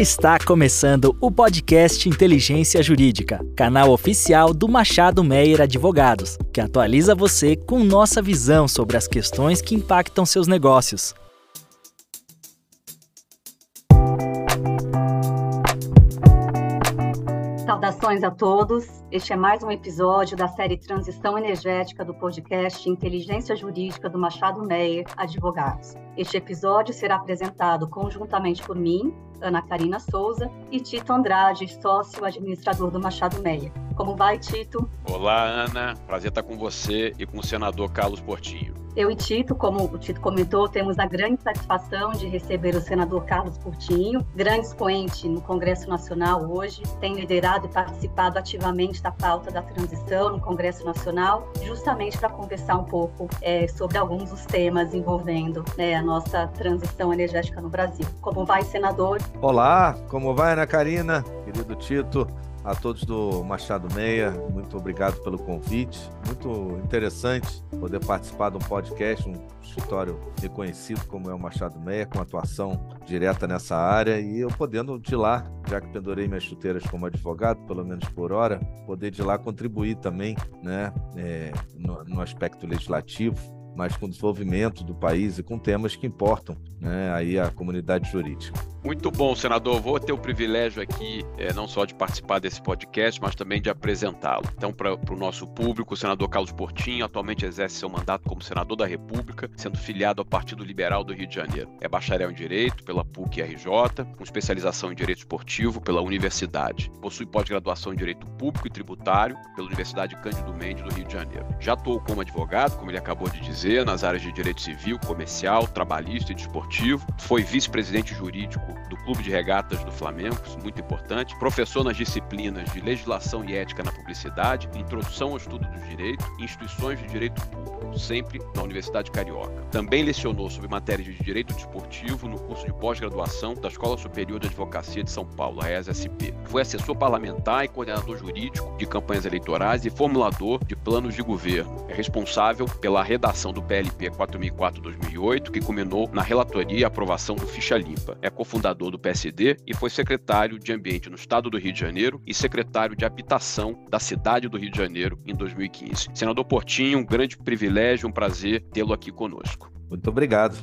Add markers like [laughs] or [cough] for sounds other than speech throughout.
Está começando o podcast Inteligência Jurídica, canal oficial do Machado Meyer Advogados, que atualiza você com nossa visão sobre as questões que impactam seus negócios. Saudações a todos. Este é mais um episódio da série Transição Energética do podcast Inteligência Jurídica do Machado Meyer Advogados. Este episódio será apresentado conjuntamente por mim, Ana Karina Souza, e Tito Andrade, sócio administrador do Machado Meia. Como vai, Tito? Olá, Ana. Prazer estar com você e com o senador Carlos Portinho. Eu e Tito, como o Tito comentou, temos a grande satisfação de receber o senador Carlos Portinho, grande expoente no Congresso Nacional hoje, tem liderado e participado ativamente da pauta da transição no Congresso Nacional, justamente para conversar um pouco é, sobre alguns dos temas envolvendo né, a nossa transição energética no Brasil. Como vai, senador? Olá, como vai, Ana Karina? Querido Tito, a todos do Machado Meia, muito obrigado pelo convite. Muito interessante poder participar de um podcast, um escritório reconhecido como é o Machado Meia, com atuação direta nessa área e eu podendo de lá, já que pendurei minhas chuteiras como advogado, pelo menos por hora, poder de lá contribuir também né, é, no, no aspecto legislativo mas com o desenvolvimento do país e com temas que importam né, aí a comunidade jurídica. Muito bom, senador. Vou ter o privilégio aqui é, não só de participar desse podcast, mas também de apresentá-lo. Então, para o nosso público, o senador Carlos Portinho atualmente exerce seu mandato como senador da República, sendo filiado ao Partido Liberal do Rio de Janeiro. É bacharel em Direito pela PUC-RJ, com especialização em Direito Esportivo pela Universidade. Possui pós-graduação em Direito Público e Tributário pela Universidade Cândido Mendes do Rio de Janeiro. Já atuou como advogado, como ele acabou de dizer, nas áreas de Direito Civil, Comercial, Trabalhista e Desportivo. Foi vice-presidente jurídico do Clube de Regatas do Flamengo, muito importante, professor nas disciplinas de Legislação e Ética na Publicidade, Introdução ao Estudo do Direito Instituições de Direito Público, sempre na Universidade Carioca. Também lecionou sobre matérias de Direito Desportivo no curso de pós-graduação da Escola Superior de Advocacia de São Paulo, a ESSP. Foi assessor parlamentar e coordenador jurídico de campanhas eleitorais e formulador de planos de governo. É responsável pela redação do PLP 4004-2008, que culminou na relatoria e aprovação do Ficha Limpa. É cofundador fundador do PSD e foi secretário de Ambiente no Estado do Rio de Janeiro e secretário de Habitação da cidade do Rio de Janeiro em 2015. Senador Portinho, um grande privilégio, um prazer tê-lo aqui conosco. Muito obrigado.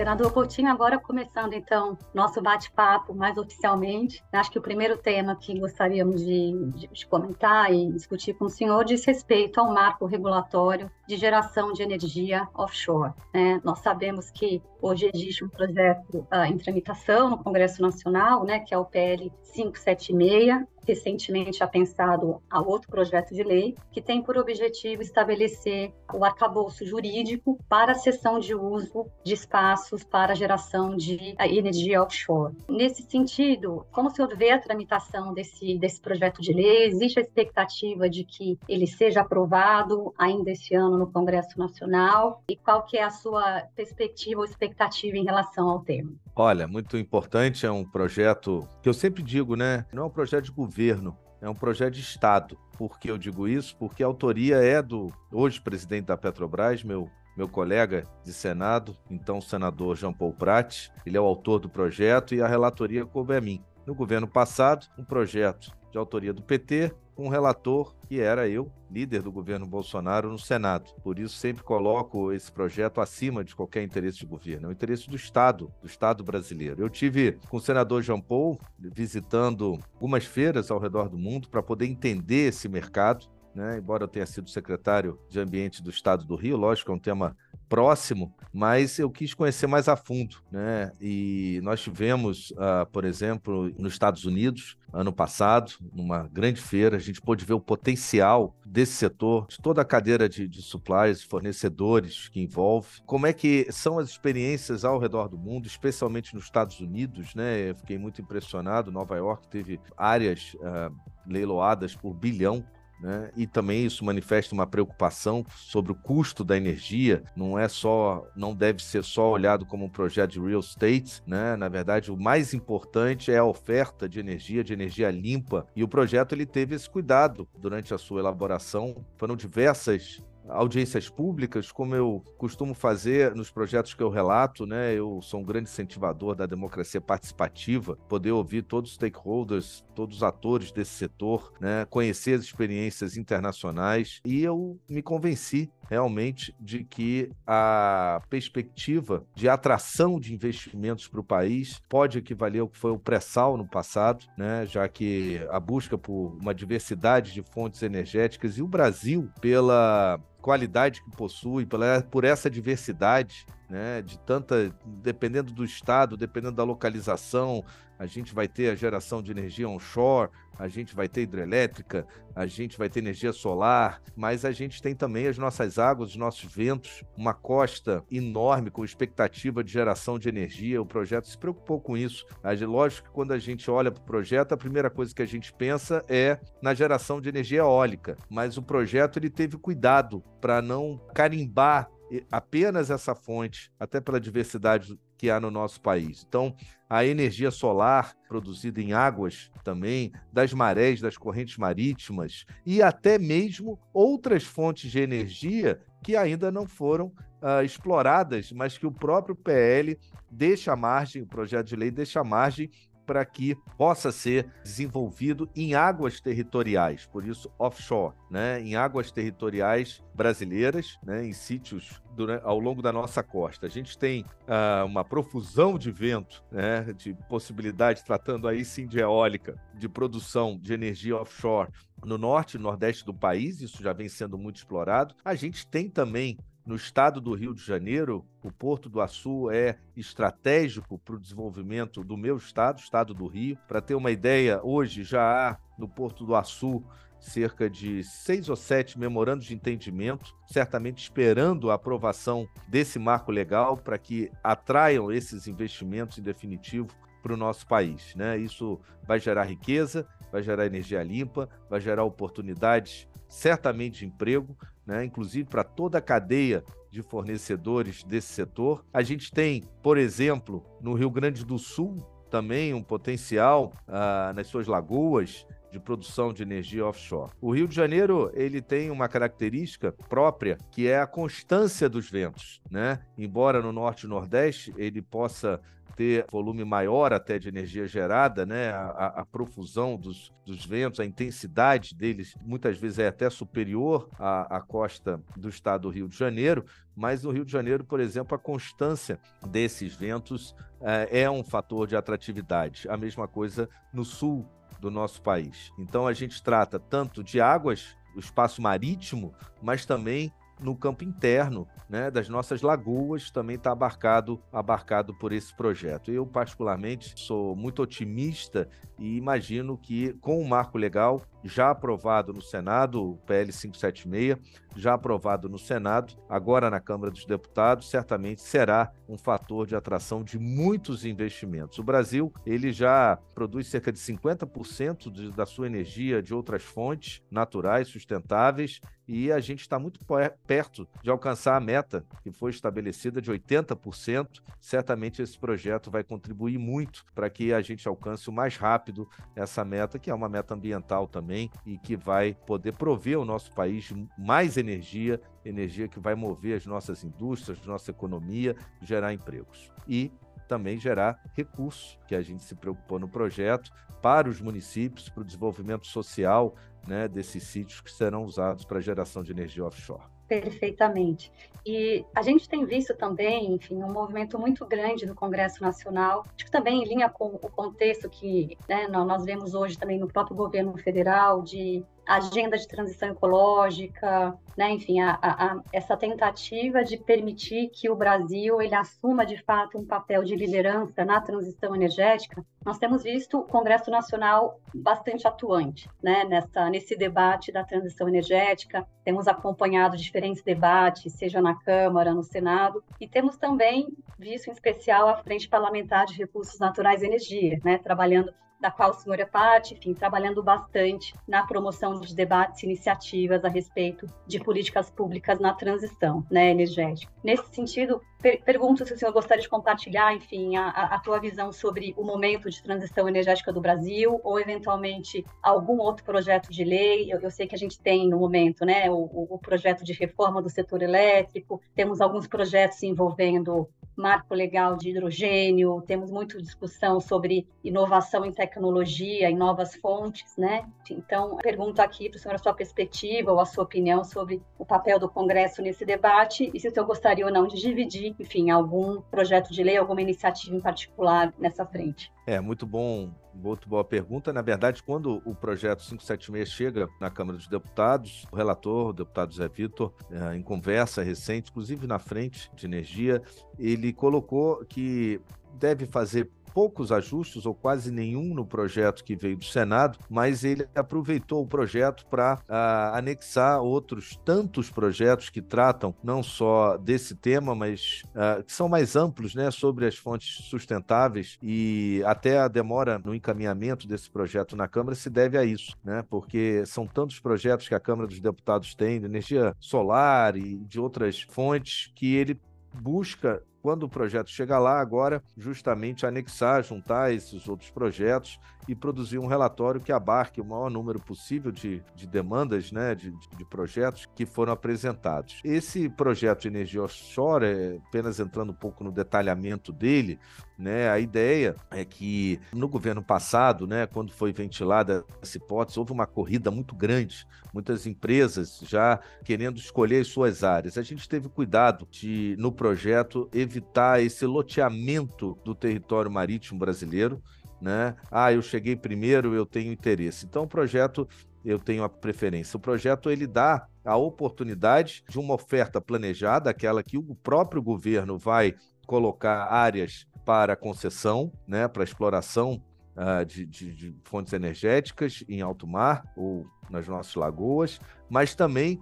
Senador Coutinho, agora começando então nosso bate-papo mais oficialmente. Acho que o primeiro tema que gostaríamos de, de, de, comentar e discutir com o senhor diz respeito ao marco regulatório de geração de energia offshore. Né? Nós sabemos que hoje existe um projeto uh, em tramitação no Congresso Nacional, né, que é o PL 576, recentemente apensado a outro projeto de lei, que tem por objetivo estabelecer o arcabouço jurídico para a cessão de uso de espaços para geração de energia offshore. Nesse sentido, como o senhor vê a tramitação desse, desse projeto de lei? Existe a expectativa de que ele seja aprovado ainda esse ano no Congresso Nacional? E qual que é a sua perspectiva ou expectativa em relação ao tema? Olha, muito importante, é um projeto que eu sempre digo, né? Não é um projeto de governo, é um projeto de Estado. Por que eu digo isso? Porque a autoria é do hoje presidente da Petrobras, meu meu colega de Senado, então senador Jean Paul Prat. Ele é o autor do projeto e a relatoria coube a mim. No governo passado, um projeto de autoria do PT, com um relator que era eu, líder do governo Bolsonaro no Senado. Por isso sempre coloco esse projeto acima de qualquer interesse de governo, é o interesse do Estado, do Estado brasileiro. Eu tive com o senador Jean Paul visitando algumas feiras ao redor do mundo para poder entender esse mercado, né? Embora eu tenha sido secretário de Ambiente do Estado do Rio, lógico, é um tema próximo, mas eu quis conhecer mais a fundo, né? E nós tivemos, uh, por exemplo, nos Estados Unidos, ano passado, numa grande feira, a gente pôde ver o potencial desse setor, de toda a cadeira de, de suppliers, fornecedores que envolve, como é que são as experiências ao redor do mundo, especialmente nos Estados Unidos, né? Eu fiquei muito impressionado. Nova York teve áreas uh, leiloadas por bilhão né? E também isso manifesta uma preocupação sobre o custo da energia. Não é só, não deve ser só olhado como um projeto de real estate, né? Na verdade, o mais importante é a oferta de energia, de energia limpa. E o projeto ele teve esse cuidado durante a sua elaboração. Foram diversas audiências públicas, como eu costumo fazer nos projetos que eu relato, né? Eu sou um grande incentivador da democracia participativa, poder ouvir todos os stakeholders, todos os atores desse setor, né? Conhecer as experiências internacionais e eu me convenci realmente de que a perspectiva de atração de investimentos para o país pode equivaler ao que foi o pré-sal no passado, né? Já que a busca por uma diversidade de fontes energéticas e o Brasil pela qualidade que possui, por essa diversidade, né, de tanta, dependendo do estado, dependendo da localização, a gente vai ter a geração de energia onshore, a gente vai ter hidrelétrica, a gente vai ter energia solar, mas a gente tem também as nossas águas, os nossos ventos, uma costa enorme com expectativa de geração de energia. O projeto se preocupou com isso. Lógico que quando a gente olha para o projeto, a primeira coisa que a gente pensa é na geração de energia eólica, mas o projeto ele teve cuidado para não carimbar apenas essa fonte, até pela diversidade que há no nosso país. Então, a energia solar produzida em águas também, das marés, das correntes marítimas e até mesmo outras fontes de energia que ainda não foram uh, exploradas, mas que o próprio PL deixa margem, o projeto de lei deixa margem para que possa ser desenvolvido em águas territoriais, por isso offshore, né? em águas territoriais brasileiras, né? em sítios durante, ao longo da nossa costa. A gente tem uh, uma profusão de vento, né? de possibilidade, tratando aí sim de eólica, de produção de energia offshore no norte e nordeste do país, isso já vem sendo muito explorado. A gente tem também no estado do Rio de Janeiro, o Porto do Açu é estratégico para o desenvolvimento do meu estado, estado do Rio. Para ter uma ideia, hoje já há no Porto do Açu cerca de seis ou sete memorandos de entendimento, certamente esperando a aprovação desse marco legal para que atraiam esses investimentos em definitivo para o nosso país. Né? Isso vai gerar riqueza, vai gerar energia limpa, vai gerar oportunidades, certamente de emprego, né? inclusive para toda a cadeia de fornecedores desse setor. A gente tem, por exemplo, no Rio Grande do Sul, também um potencial ah, nas suas lagoas de produção de energia offshore. O Rio de Janeiro ele tem uma característica própria que é a constância dos ventos, né? Embora no norte e nordeste ele possa ter volume maior até de energia gerada, né? A, a, profusão dos, dos ventos, a intensidade deles muitas vezes é até superior à, à costa do estado do Rio de Janeiro, mas no Rio de Janeiro, por exemplo, a constância desses ventos é, é um fator de atratividade. A mesma coisa no sul do nosso país. Então a gente trata tanto de águas, o espaço marítimo, mas também no campo interno né, das nossas lagoas também está abarcado, abarcado por esse projeto. Eu, particularmente, sou muito otimista e imagino que, com o marco legal já aprovado no Senado, o PL 576, já aprovado no Senado, agora na Câmara dos Deputados, certamente será um fator de atração de muitos investimentos. O Brasil, ele já produz cerca de 50% de, da sua energia de outras fontes naturais, sustentáveis, e a gente está muito perto de alcançar a meta que foi estabelecida de 80%. Certamente esse projeto vai contribuir muito para que a gente alcance o mais rápido essa meta, que é uma meta ambiental também e que vai poder prover ao nosso país mais energia, energia que vai mover as nossas indústrias, nossa economia, gerar empregos. E também gerar recursos, que a gente se preocupou no projeto, para os municípios, para o desenvolvimento social né, desses sítios que serão usados para geração de energia offshore. Perfeitamente. E a gente tem visto também, enfim, um movimento muito grande do Congresso Nacional, acho que também em linha com o contexto que né, nós vemos hoje também no próprio governo federal, de agenda de transição ecológica, né, enfim, a, a, essa tentativa de permitir que o Brasil ele assuma de fato um papel de liderança na transição energética, nós temos visto o Congresso Nacional bastante atuante né, nessa, nesse debate da transição energética, temos acompanhado diferentes debates, seja na Câmara, no Senado, e temos também visto em especial a Frente Parlamentar de Recursos Naturais e Energia, né, trabalhando da qual o senhor é parte, enfim, trabalhando bastante na promoção de debates e iniciativas a respeito de políticas públicas na transição né, energética. Nesse sentido, per pergunto se o senhor gostaria de compartilhar, enfim, a, a tua visão sobre o momento de transição energética do Brasil, ou eventualmente algum outro projeto de lei. Eu, eu sei que a gente tem no momento, né, o, o projeto de reforma do setor elétrico, temos alguns projetos envolvendo marco legal de hidrogênio, temos muita discussão sobre inovação em tecnologia, em novas fontes, né? Então, pergunto aqui para o senhor a sua perspectiva ou a sua opinião sobre o papel do Congresso nesse debate e se o senhor gostaria ou não de dividir, enfim, algum projeto de lei, alguma iniciativa em particular nessa frente. É, muito bom, muito boa pergunta. Na verdade, quando o projeto 576 chega na Câmara dos Deputados, o relator, o deputado Zé Vitor, eh, em conversa recente, inclusive na frente de energia, ele colocou que deve fazer poucos ajustes ou quase nenhum no projeto que veio do Senado, mas ele aproveitou o projeto para ah, anexar outros tantos projetos que tratam não só desse tema, mas uh, que são mais amplos, né, sobre as fontes sustentáveis e até a demora no encaminhamento desse projeto na Câmara se deve a isso, né, porque são tantos projetos que a Câmara dos Deputados tem de energia solar e de outras fontes que ele busca quando o projeto chega lá, agora, justamente anexar, juntar esses outros projetos e produzir um relatório que abarque o maior número possível de, de demandas, né, de, de, projetos que foram apresentados. Esse projeto de energia offshore, é, apenas entrando um pouco no detalhamento dele, né, a ideia é que no governo passado, né, quando foi ventilada essa hipótese, houve uma corrida muito grande, muitas empresas já querendo escolher as suas áreas. A gente teve cuidado de, no projeto, evitar esse loteamento do território marítimo brasileiro, né? Ah, eu cheguei primeiro, eu tenho interesse. Então, o projeto eu tenho a preferência. O projeto ele dá a oportunidade de uma oferta planejada, aquela que o próprio governo vai colocar áreas para concessão, né, para exploração uh, de, de, de fontes energéticas em alto mar ou nas nossas lagoas, mas também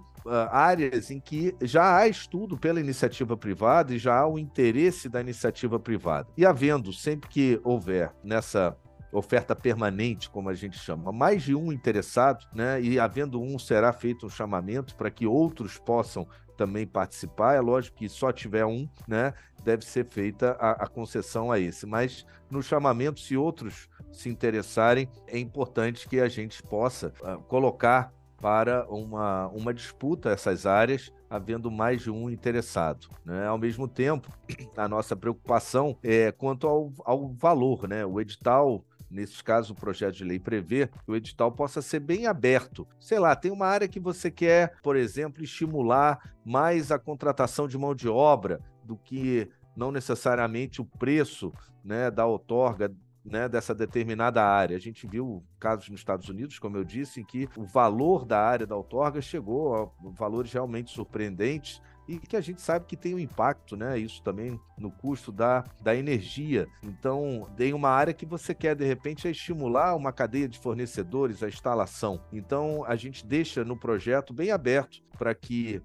áreas em que já há estudo pela iniciativa privada e já há o interesse da iniciativa privada. E havendo, sempre que houver nessa oferta permanente, como a gente chama, mais de um interessado, né? E havendo um, será feito um chamamento para que outros possam também participar. É lógico que só tiver um, né? Deve ser feita a, a concessão a esse. Mas no chamamento, se outros se interessarem, é importante que a gente possa uh, colocar para uma, uma disputa essas áreas, havendo mais de um interessado. Né? Ao mesmo tempo, [clears throat] a nossa preocupação é quanto ao, ao valor. Né? O edital nesses casos, o projeto de lei prevê que o edital possa ser bem aberto. Sei lá, tem uma área que você quer, por exemplo, estimular mais a contratação de mão de obra do que não necessariamente o preço né, da outorga né, dessa determinada área. A gente viu casos nos Estados Unidos, como eu disse, em que o valor da área da outorga chegou a valores realmente surpreendentes e que a gente sabe que tem um impacto, né? Isso também no custo da, da energia. Então, tem uma área que você quer, de repente, é estimular uma cadeia de fornecedores, a instalação. Então, a gente deixa no projeto bem aberto para que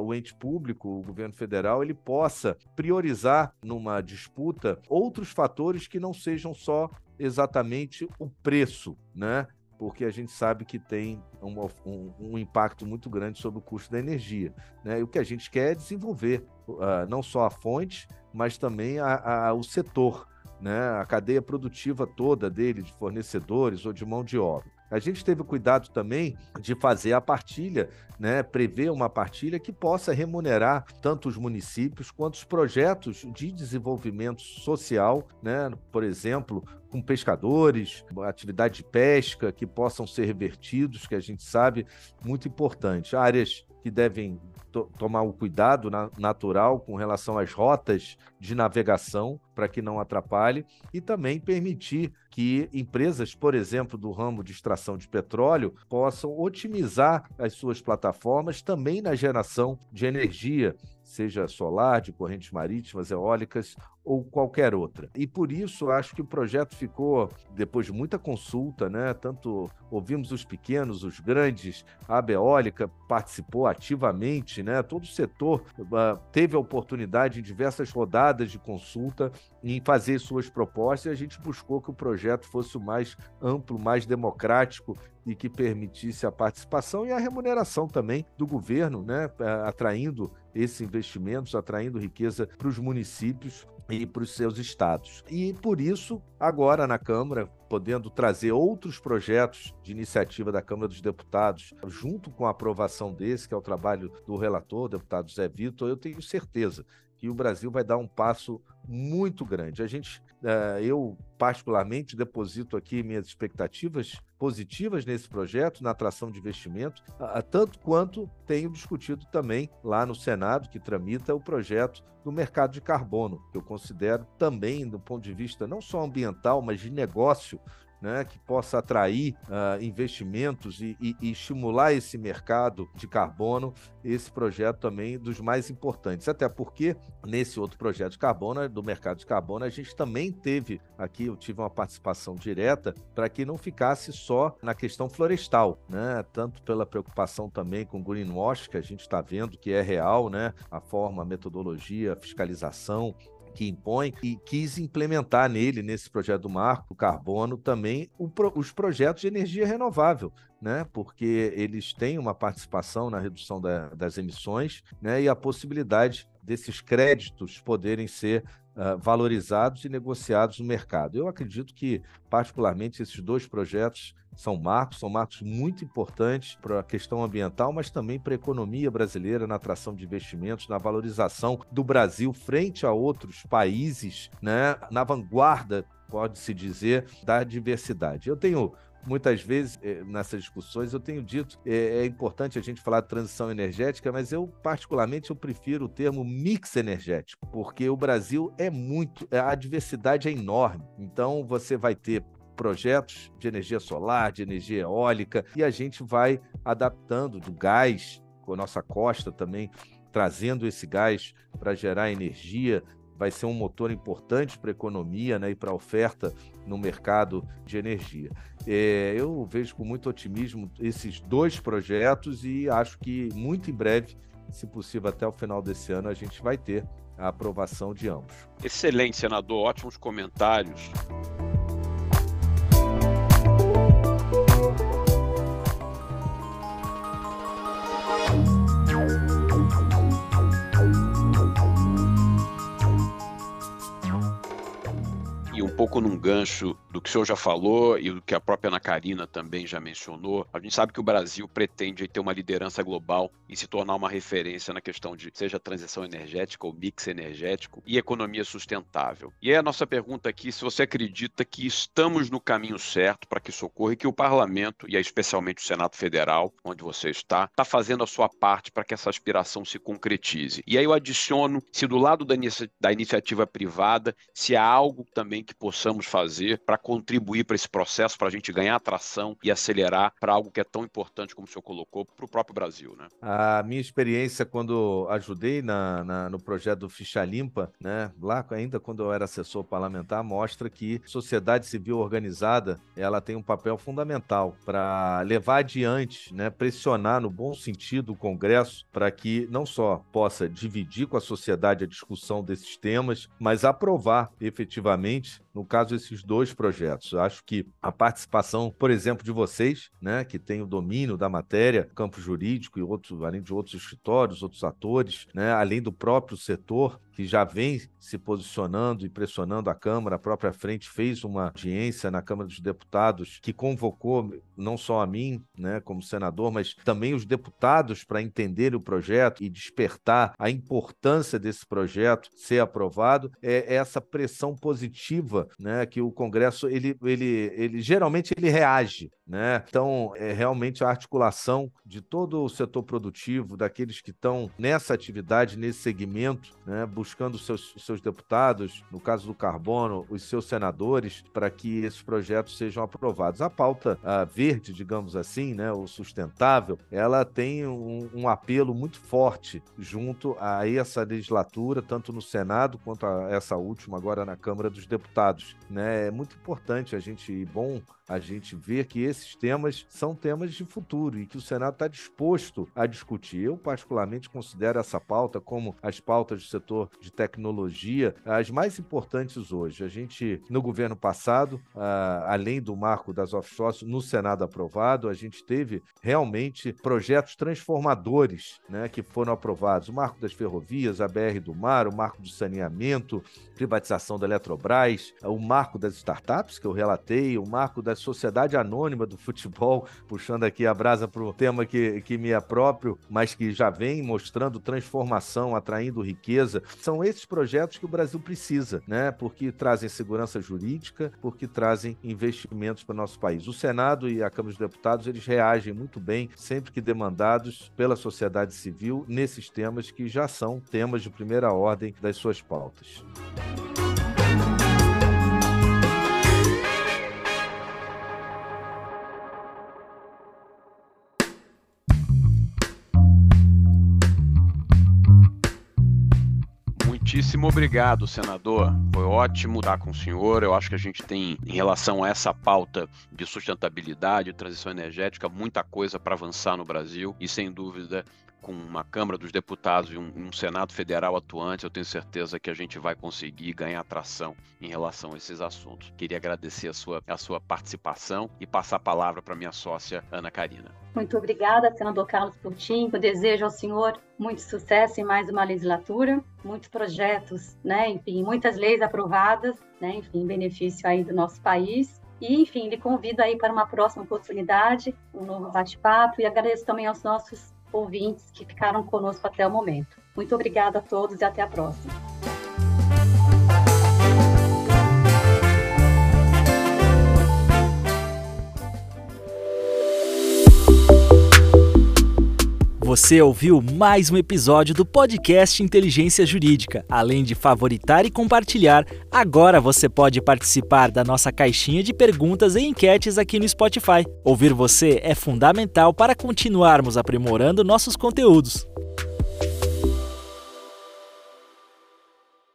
o ente público, o governo federal, ele possa priorizar numa disputa outros fatores que não sejam só exatamente o preço, né? Porque a gente sabe que tem um, um, um impacto muito grande sobre o custo da energia. Né? E o que a gente quer é desenvolver uh, não só a fonte, mas também a, a, o setor, né? a cadeia produtiva toda dele, de fornecedores ou de mão de obra. A gente teve cuidado também de fazer a partilha, né, prever uma partilha que possa remunerar tanto os municípios quanto os projetos de desenvolvimento social, né, por exemplo, com pescadores, atividade de pesca que possam ser revertidos, que a gente sabe muito importante. Áreas que devem to tomar o cuidado na natural com relação às rotas de navegação para que não atrapalhe e também permitir que empresas, por exemplo, do ramo de extração de petróleo, possam otimizar as suas plataformas também na geração de energia seja solar, de correntes marítimas, eólicas ou qualquer outra. E por isso acho que o projeto ficou, depois de muita consulta, né? Tanto ouvimos os pequenos, os grandes, a Beólica participou ativamente, né? Todo o setor uh, teve a oportunidade em diversas rodadas de consulta em fazer suas propostas e a gente buscou que o projeto fosse o mais amplo, mais democrático e que permitisse a participação e a remuneração também do governo, né? atraindo esses investimentos, atraindo riqueza para os municípios e para os seus estados. E por isso, agora na Câmara, podendo trazer outros projetos de iniciativa da Câmara dos Deputados, junto com a aprovação desse, que é o trabalho do relator, deputado Zé Vitor, eu tenho certeza que o Brasil vai dar um passo muito grande. A gente, eh, eu particularmente deposito aqui minhas expectativas positivas nesse projeto, na atração de investimento, tanto quanto tenho discutido também lá no Senado, que tramita o projeto do mercado de carbono, que eu considero também, do ponto de vista não só ambiental, mas de negócio, né, que possa atrair uh, investimentos e, e, e, estimular esse mercado de carbono, esse projeto também dos mais importantes. Até porque nesse outro projeto de carbono, do mercado de carbono, a gente também teve aqui, eu tive uma participação direta para que não ficasse só na questão florestal, né? Tanto pela preocupação também com greenwash, que a gente está vendo que é real, né? A forma, a metodologia, a fiscalização que impõe e quis implementar nele, nesse projeto do marco do carbono, também os projetos de energia renovável, né? porque eles têm uma participação na redução da, das emissões né? e a possibilidade desses créditos poderem ser uh, valorizados e negociados no mercado. Eu acredito que, particularmente, esses dois projetos são marcos, são marcos muito importantes para a questão ambiental, mas também para a economia brasileira, na atração de investimentos, na valorização do Brasil frente a outros países, né, na vanguarda, pode-se dizer, da diversidade. Eu tenho muitas vezes eh, nessas discussões eu tenho dito é, é, importante a gente falar de transição energética, mas eu particularmente eu prefiro o termo mix energético, porque o Brasil é muito, a diversidade é enorme. Então você vai ter projetos de energia solar, de energia eólica, e a gente vai adaptando do gás, com a nossa costa também, trazendo esse gás para gerar energia, vai ser um motor importante para a economia né, e para a oferta no mercado de energia. É, eu vejo com muito otimismo esses dois projetos e acho que muito em breve, se possível até o final desse ano, a gente vai ter a aprovação de ambos. Excelente, senador, ótimos comentários. Pouco num gancho do que o senhor já falou e do que a própria Ana Karina também já mencionou. A gente sabe que o Brasil pretende ter uma liderança global e se tornar uma referência na questão de seja transição energética ou mix energético e economia sustentável. E é a nossa pergunta aqui se você acredita que estamos no caminho certo para que isso ocorra e que o parlamento, e especialmente o Senado Federal, onde você está, está fazendo a sua parte para que essa aspiração se concretize. E aí eu adiciono se do lado da, inicia da iniciativa privada, se há algo também que possamos fazer para contribuir para esse processo, para a gente ganhar atração e acelerar para algo que é tão importante, como o senhor colocou, para o próprio Brasil. Né? A minha experiência quando ajudei na, na, no projeto do Ficha Limpa, né, lá ainda quando eu era assessor parlamentar, mostra que sociedade civil organizada ela tem um papel fundamental para levar adiante, né, pressionar no bom sentido o Congresso para que não só possa dividir com a sociedade a discussão desses temas, mas aprovar efetivamente no caso, esses dois projetos. Eu acho que a participação, por exemplo, de vocês, né, que tem o domínio da matéria, campo jurídico e outros, além de outros escritórios, outros atores, né, além do próprio setor, que já vem se posicionando e pressionando a Câmara, a própria frente fez uma audiência na Câmara dos Deputados que convocou não só a mim, né, como senador, mas também os deputados para entender o projeto e despertar a importância desse projeto ser aprovado, é essa pressão positiva, né, que o Congresso ele, ele, ele geralmente ele reage Né? Então, é realmente a articulação de todo o setor produtivo, daqueles que estão nessa atividade, nesse segmento, né? buscando seus, seus deputados, no caso do carbono, os seus senadores, para que esses projetos sejam aprovados. A pauta a verde, digamos assim, né? o sustentável, ela tem um, um apelo muito forte junto a essa legislatura, tanto no Senado quanto a essa última agora na Câmara dos Deputados. Né? É muito importante a gente, bom a gente ver que esses temas são temas de futuro e que o Senado está disposto a discutir. Eu, particularmente, considero essa pauta como as pautas do setor de tecnologia as mais importantes hoje. A gente, no governo passado, além do marco das offshores no Senado aprovado, a gente teve realmente projetos transformadores né, que foram aprovados. O marco das ferrovias, a BR do Mar, o marco do saneamento, privatização da Eletrobras, o marco das startups, que eu relatei, o marco da sociedade anônima do futebol, [laughs] puxando aqui a brasa para o tema que, que me é próprio, mas que já vem mostrando transformação, atraindo riqueza. São esses projetos que o Brasil precisa, né? Porque trazem segurança jurídica, porque trazem investimentos para o nosso país. O Senado e a Câmara dos Deputados, eles reagem muito bem, sempre que demandados pela sociedade civil, nesses temas que já são temas de primeira ordem das suas pautas. Muitíssimo obrigado, senador. Foi ótimo estar com o senhor. Eu acho que a gente tem, em relação a essa pauta de sustentabilidade, transição energética, muita coisa para avançar no Brasil e, sem dúvida, com uma Câmara dos Deputados e um, um, Senado Federal atuante, eu tenho certeza que a gente vai conseguir ganhar atração em relação a esses assuntos. Queria agradecer a sua, a sua participação e passar a palavra para minha sócia, Ana Karina. Muito obrigada, senador Carlos Coutinho. Eu desejo ao senhor muito sucesso em mais uma legislatura, muitos projetos, né, enfim, muitas leis aprovadas, né, enfim, em benefício aí do nosso país. E, enfim, lhe convido aí para uma próxima oportunidade, um novo bate-papo e agradeço também aos nossos ouvintes que ficaram conosco até o momento. Muito obrigada a todos e até a próxima. Você ouviu mais um episódio do podcast Inteligência Jurídica. Além de favoritar e compartilhar, agora você pode participar da nossa caixinha de perguntas e enquetes aqui no Spotify. Ouvir você é fundamental para continuarmos aprimorando nossos conteúdos.